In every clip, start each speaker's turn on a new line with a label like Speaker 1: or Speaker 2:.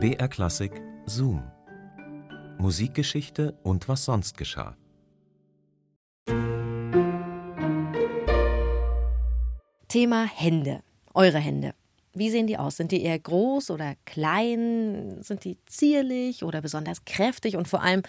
Speaker 1: BR Klassik Zoom. Musikgeschichte und was sonst geschah.
Speaker 2: Thema Hände. Eure Hände. Wie sehen die aus? Sind die eher groß oder klein? Sind die zierlich oder besonders kräftig? Und vor allem,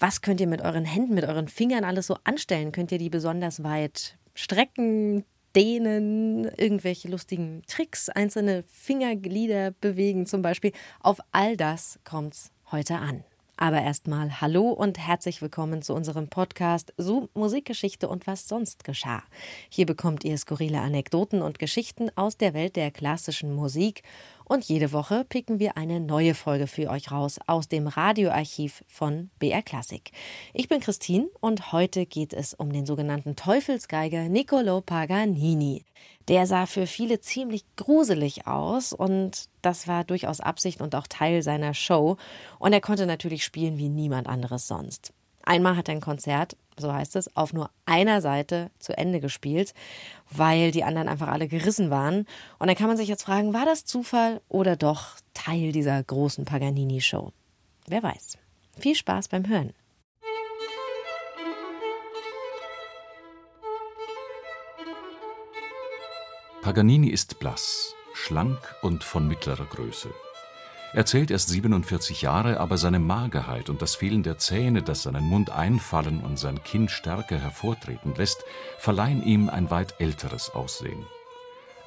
Speaker 2: was könnt ihr mit euren Händen, mit euren Fingern alles so anstellen? Könnt ihr die besonders weit strecken, dehnen, irgendwelche lustigen Tricks, einzelne Fingerglieder bewegen zum Beispiel? Auf all das kommt es heute an. Aber erstmal hallo und herzlich willkommen zu unserem Podcast Zoom Musikgeschichte und was sonst geschah. Hier bekommt ihr skurrile Anekdoten und Geschichten aus der Welt der klassischen Musik und jede Woche picken wir eine neue Folge für euch raus aus dem Radioarchiv von BR Classic. Ich bin Christine und heute geht es um den sogenannten Teufelsgeiger Niccolo Paganini. Der sah für viele ziemlich gruselig aus und das war durchaus Absicht und auch Teil seiner Show. Und er konnte natürlich spielen wie niemand anderes sonst. Einmal hat er ein Konzert, so heißt es, auf nur einer Seite zu Ende gespielt, weil die anderen einfach alle gerissen waren. Und dann kann man sich jetzt fragen, war das Zufall oder doch Teil dieser großen Paganini-Show? Wer weiß. Viel Spaß beim Hören.
Speaker 3: Paganini ist blass, schlank und von mittlerer Größe. Er zählt erst 47 Jahre, aber seine Magerheit und das Fehlen der Zähne, das seinen Mund einfallen und sein Kinn stärker hervortreten lässt, verleihen ihm ein weit älteres Aussehen.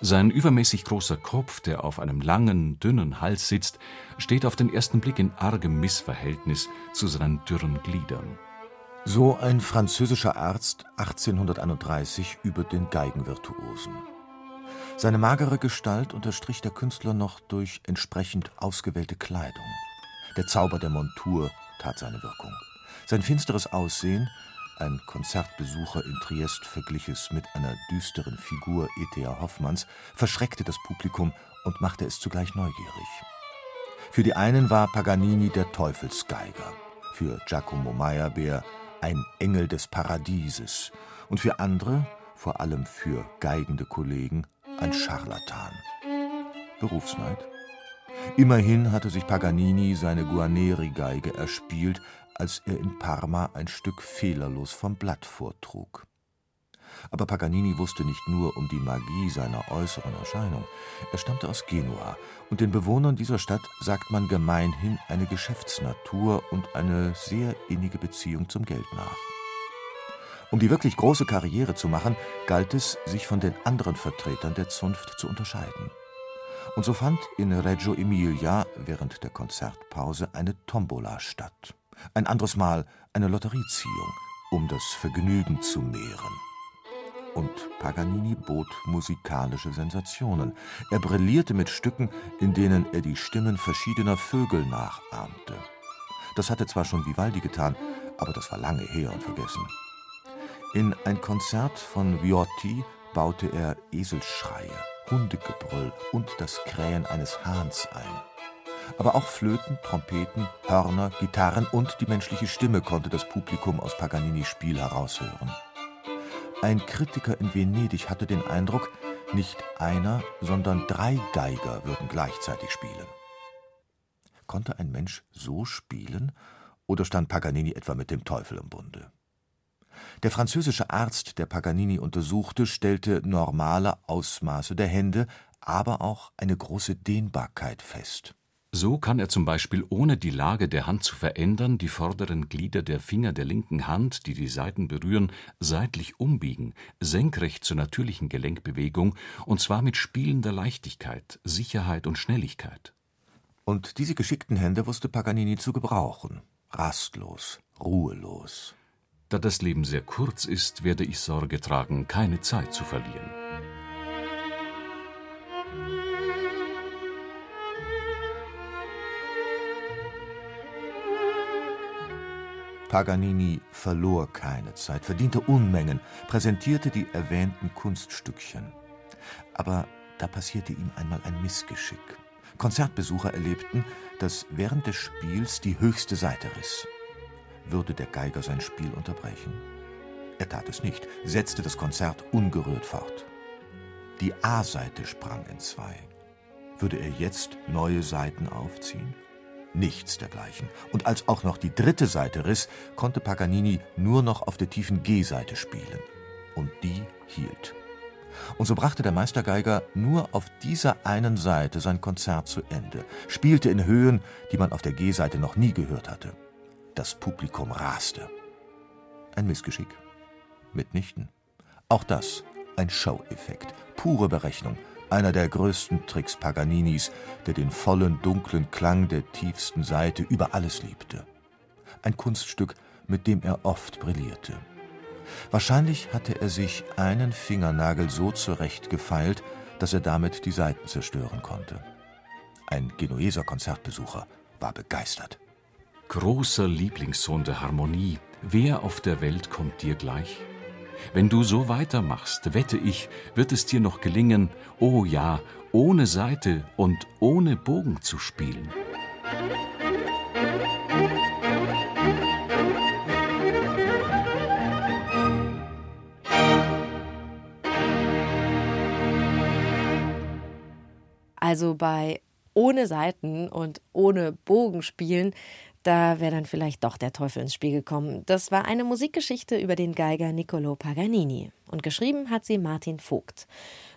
Speaker 3: Sein übermäßig großer Kopf, der auf einem langen, dünnen Hals sitzt, steht auf den ersten Blick in argem Missverhältnis zu seinen dürren Gliedern.
Speaker 4: So ein französischer Arzt 1831 über den Geigenvirtuosen. Seine magere Gestalt unterstrich der Künstler noch durch entsprechend ausgewählte Kleidung. Der Zauber der Montur tat seine Wirkung. Sein finsteres Aussehen, ein Konzertbesucher in Triest verglich es mit einer düsteren Figur E.T.A. Hoffmanns, verschreckte das Publikum und machte es zugleich neugierig. Für die einen war Paganini der Teufelsgeiger, für Giacomo Meyerbeer ein Engel des Paradieses und für andere, vor allem für geigende Kollegen, ein Scharlatan. Berufsneid? Immerhin hatte sich Paganini seine Guarneri-Geige erspielt, als er in Parma ein Stück fehlerlos vom Blatt vortrug. Aber Paganini wusste nicht nur um die Magie seiner äußeren Erscheinung. Er stammte aus Genua, und den Bewohnern dieser Stadt sagt man gemeinhin eine Geschäftsnatur und eine sehr innige Beziehung zum Geld nach. Um die wirklich große Karriere zu machen, galt es, sich von den anderen Vertretern der Zunft zu unterscheiden. Und so fand in Reggio Emilia während der Konzertpause eine Tombola statt. Ein anderes Mal eine Lotterieziehung, um das Vergnügen zu mehren. Und Paganini bot musikalische Sensationen. Er brillierte mit Stücken, in denen er die Stimmen verschiedener Vögel nachahmte. Das hatte zwar schon Vivaldi getan, aber das war lange her und vergessen. In ein Konzert von Viotti baute er Eselschreie, Hundegebrüll und das Krähen eines Hahns ein. Aber auch Flöten, Trompeten, Hörner, Gitarren und die menschliche Stimme konnte das Publikum aus Paganinis Spiel heraushören. Ein Kritiker in Venedig hatte den Eindruck, nicht einer, sondern drei Geiger würden gleichzeitig spielen. Konnte ein Mensch so spielen, oder stand Paganini etwa mit dem Teufel im Bunde? Der französische Arzt, der Paganini untersuchte, stellte normale Ausmaße der Hände, aber auch eine große Dehnbarkeit fest.
Speaker 3: So kann er zum Beispiel ohne die Lage der Hand zu verändern die vorderen Glieder der Finger der linken Hand, die die Saiten berühren, seitlich umbiegen, senkrecht zur natürlichen Gelenkbewegung, und zwar mit spielender Leichtigkeit, Sicherheit und Schnelligkeit.
Speaker 4: Und diese geschickten Hände wusste Paganini zu gebrauchen, rastlos, ruhelos.
Speaker 3: Da das Leben sehr kurz ist, werde ich Sorge tragen, keine Zeit zu verlieren.
Speaker 4: Paganini verlor keine Zeit, verdiente Unmengen, präsentierte die erwähnten Kunststückchen. Aber da passierte ihm einmal ein Missgeschick. Konzertbesucher erlebten, dass während des Spiels die höchste Seite riss würde der Geiger sein Spiel unterbrechen. Er tat es nicht, setzte das Konzert ungerührt fort. Die A-Seite sprang in zwei. Würde er jetzt neue Seiten aufziehen? Nichts dergleichen. Und als auch noch die dritte Seite riss, konnte Paganini nur noch auf der tiefen G-Seite spielen. Und die hielt. Und so brachte der Meistergeiger nur auf dieser einen Seite sein Konzert zu Ende, spielte in Höhen, die man auf der G-Seite noch nie gehört hatte. Das Publikum raste. Ein Missgeschick? Mitnichten. Auch das ein Show-Effekt, pure Berechnung, einer der größten Tricks Paganinis, der den vollen, dunklen Klang der tiefsten Seite über alles liebte. Ein Kunststück, mit dem er oft brillierte. Wahrscheinlich hatte er sich einen Fingernagel so zurechtgefeilt, dass er damit die Saiten zerstören konnte. Ein Genueser Konzertbesucher war begeistert.
Speaker 3: Großer Lieblingssohn der Harmonie, wer auf der Welt kommt dir gleich? Wenn du so weitermachst, wette ich, wird es dir noch gelingen, oh ja, ohne Saite und ohne Bogen zu spielen.
Speaker 2: Also bei ohne Seiten und ohne Bogen spielen da wäre dann vielleicht doch der Teufel ins Spiel gekommen. Das war eine Musikgeschichte über den Geiger Niccolo Paganini. Und geschrieben hat sie Martin Vogt.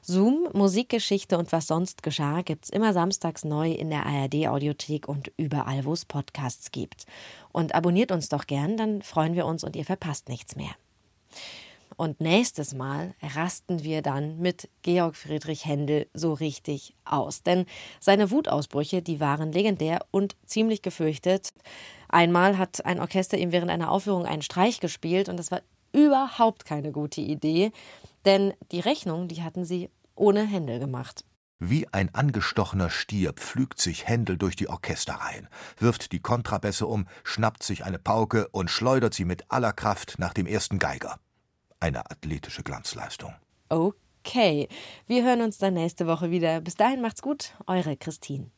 Speaker 2: Zoom, Musikgeschichte und was sonst geschah, gibt's immer samstags neu in der ARD-Audiothek und überall, wo es Podcasts gibt. Und abonniert uns doch gern, dann freuen wir uns und ihr verpasst nichts mehr. Und nächstes Mal rasten wir dann mit Georg Friedrich Händel so richtig aus. Denn seine Wutausbrüche, die waren legendär und ziemlich gefürchtet. Einmal hat ein Orchester ihm während einer Aufführung einen Streich gespielt und das war überhaupt keine gute Idee, denn die Rechnung, die hatten sie ohne Händel gemacht.
Speaker 4: Wie ein angestochener Stier pflügt sich Händel durch die Orchesterreihen, wirft die Kontrabässe um, schnappt sich eine Pauke und schleudert sie mit aller Kraft nach dem ersten Geiger eine athletische Glanzleistung.
Speaker 2: Okay, wir hören uns dann nächste Woche wieder. Bis dahin macht's gut, eure Christine.